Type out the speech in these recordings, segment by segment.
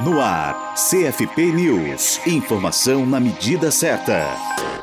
No ar, CFP News. Informação na medida certa.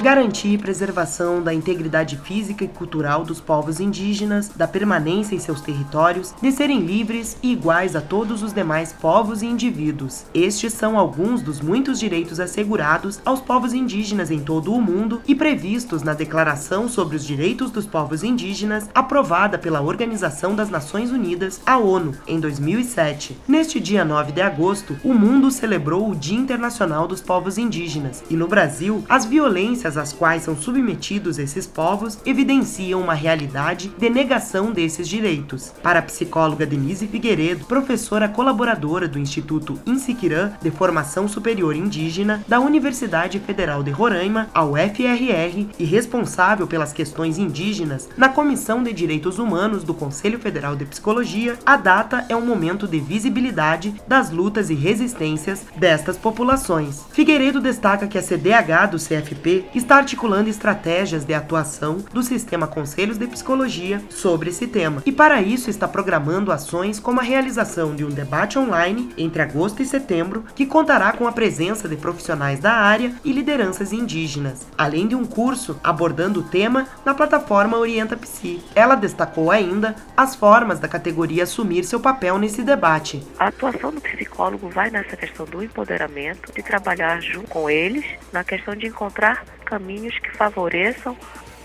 Garantir preservação da integridade física e cultural dos povos indígenas, da permanência em seus territórios, de serem livres e iguais a todos os demais povos e indivíduos. Estes são alguns dos muitos direitos assegurados aos povos indígenas em todo o mundo e previstos na Declaração sobre os Direitos dos Povos Indígenas, aprovada pela Organização das Nações Unidas, a ONU, em 2007. Neste dia 9 de agosto, o mundo celebrou o Dia Internacional dos Povos Indígenas e no Brasil, as violências às quais são submetidos esses povos evidenciam uma realidade de negação desses direitos. Para a psicóloga Denise Figueiredo, professora colaboradora do Instituto Insiquirã de Formação Superior Indígena da Universidade Federal de Roraima, a UFRR, e responsável pelas questões indígenas na Comissão de Direitos Humanos do Conselho Federal de Psicologia, a data é um momento de visibilidade das lutas e resistências destas populações. Figueiredo destaca que a CDH do CFP está articulando estratégias de atuação do sistema Conselhos de Psicologia sobre esse tema e, para isso, está programando ações como a realização de um debate online entre agosto e setembro que contará com a presença de profissionais da área e lideranças indígenas, além de um curso abordando o tema na plataforma Orienta Psi. Ela destacou ainda as formas da categoria assumir seu papel nesse debate. A atuação do psicólogo vai nessa questão do empoderamento, de trabalhar junto com eles na questão de encontrar caminhos que favoreçam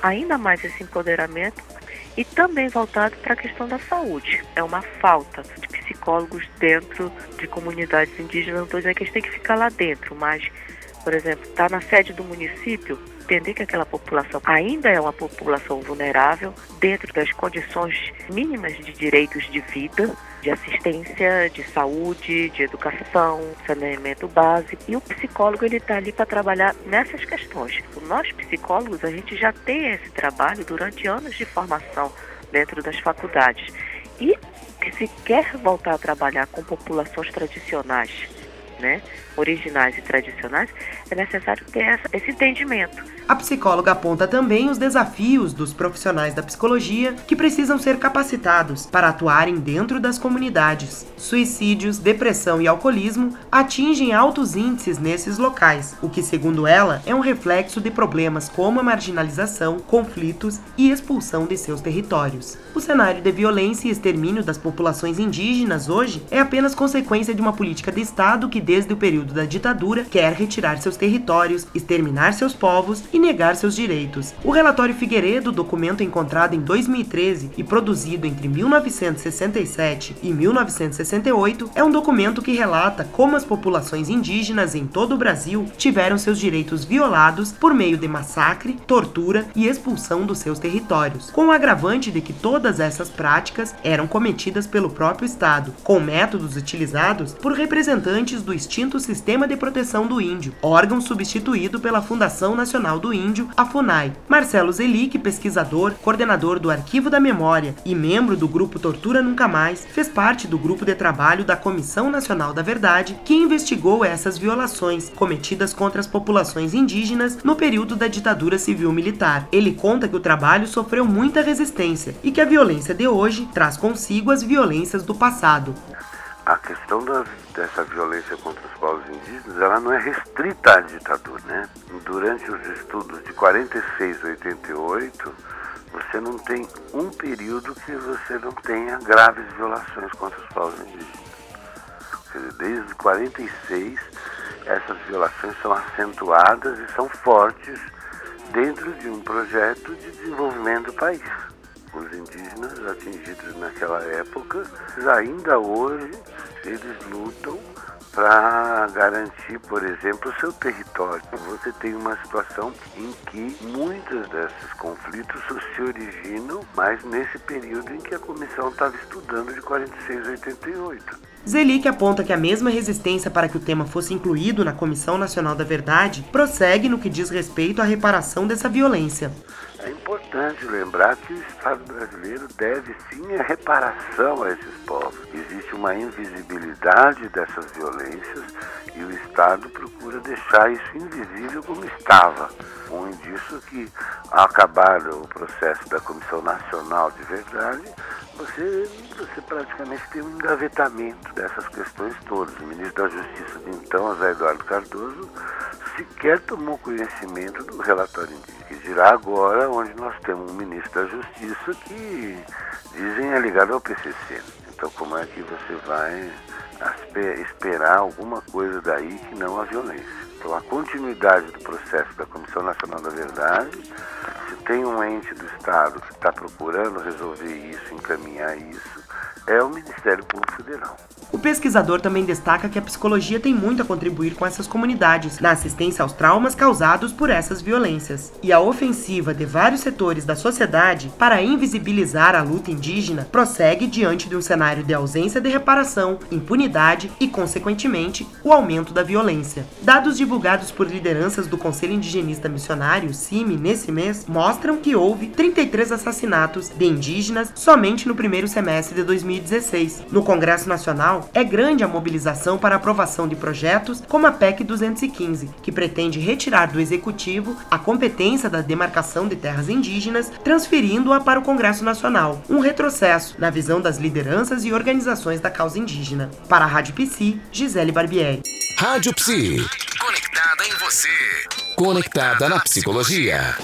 ainda mais esse empoderamento e também voltado para a questão da saúde. É uma falta de psicólogos dentro de comunidades indígenas, não estou dizendo que eles têm que ficar lá dentro, mas, por exemplo, está na sede do município, entender que aquela população ainda é uma população vulnerável dentro das condições mínimas de direitos de vida, de assistência, de saúde, de educação, saneamento básico. E o psicólogo ele está ali para trabalhar nessas questões. Nós psicólogos a gente já tem esse trabalho durante anos de formação dentro das faculdades e se quer voltar a trabalhar com populações tradicionais né, originais e tradicionais, é necessário ter essa, esse entendimento. A psicóloga aponta também os desafios dos profissionais da psicologia que precisam ser capacitados para atuarem dentro das comunidades. Suicídios, depressão e alcoolismo atingem altos índices nesses locais, o que, segundo ela, é um reflexo de problemas como a marginalização, conflitos e expulsão de seus territórios. O cenário de violência e extermínio das populações indígenas hoje é apenas consequência de uma política de Estado que desde o período da ditadura, quer retirar seus territórios, exterminar seus povos e negar seus direitos. O relatório Figueiredo, documento encontrado em 2013 e produzido entre 1967 e 1968, é um documento que relata como as populações indígenas em todo o Brasil tiveram seus direitos violados por meio de massacre, tortura e expulsão dos seus territórios, com o agravante de que todas essas práticas eram cometidas pelo próprio Estado, com métodos utilizados por representantes do extinto Sistema de Proteção do Índio, órgão substituído pela Fundação Nacional do Índio, a FUNAI. Marcelo Zelic, pesquisador, coordenador do Arquivo da Memória e membro do grupo Tortura Nunca Mais, fez parte do grupo de trabalho da Comissão Nacional da Verdade, que investigou essas violações cometidas contra as populações indígenas no período da ditadura civil-militar. Ele conta que o trabalho sofreu muita resistência e que a violência de hoje traz consigo as violências do passado a questão da, dessa violência contra os povos indígenas, ela não é restrita à ditadura, né? Durante os estudos de 46 a 88, você não tem um período que você não tenha graves violações contra os povos indígenas. Dizer, desde 46, essas violações são acentuadas e são fortes dentro de um projeto de desenvolvimento do país indígenas atingidos naquela época, ainda hoje eles lutam para garantir, por exemplo, o seu território. Você tem uma situação em que muitos desses conflitos se originam, mas nesse período em que a comissão estava estudando de 46 a 88. Zelic aponta que a mesma resistência para que o tema fosse incluído na Comissão Nacional da Verdade prossegue no que diz respeito à reparação dessa violência. É importante lembrar que o Estado brasileiro deve sim a reparação a esses povos. Existe uma invisibilidade dessas violências e o Estado procura deixar isso invisível como estava. Um indício que, ao acabar o processo da Comissão Nacional de Verdade, você, você praticamente tem um engavetamento dessas questões todas. O ministro da Justiça de então, José Eduardo Cardoso, sequer tomou conhecimento do relatório indígena. Dirá agora onde nós temos um ministro da Justiça que dizem é ligado ao PCC. Então como é que você vai esperar alguma coisa daí que não a violência? Então a continuidade do processo da Comissão Nacional da Verdade, tem um ente do Estado que está procurando resolver isso, encaminhar isso, é o Ministério Público Federal. O pesquisador também destaca que a psicologia tem muito a contribuir com essas comunidades na assistência aos traumas causados por essas violências. E a ofensiva de vários setores da sociedade para invisibilizar a luta indígena prossegue diante de um cenário de ausência de reparação, impunidade e, consequentemente, o aumento da violência. Dados divulgados por lideranças do Conselho Indigenista Missionário, CIMI, nesse mês, mostram que houve 33 assassinatos de indígenas somente no primeiro semestre de 2016. No Congresso Nacional, é grande a mobilização para aprovação de projetos como a PEC 215, que pretende retirar do Executivo a competência da demarcação de terras indígenas, transferindo-a para o Congresso Nacional, um retrocesso na visão das lideranças e organizações da causa indígena. Para a Rádio Psi, Gisele Barbieri. Rádio Psi. Conectada em você. Conectada na psicologia.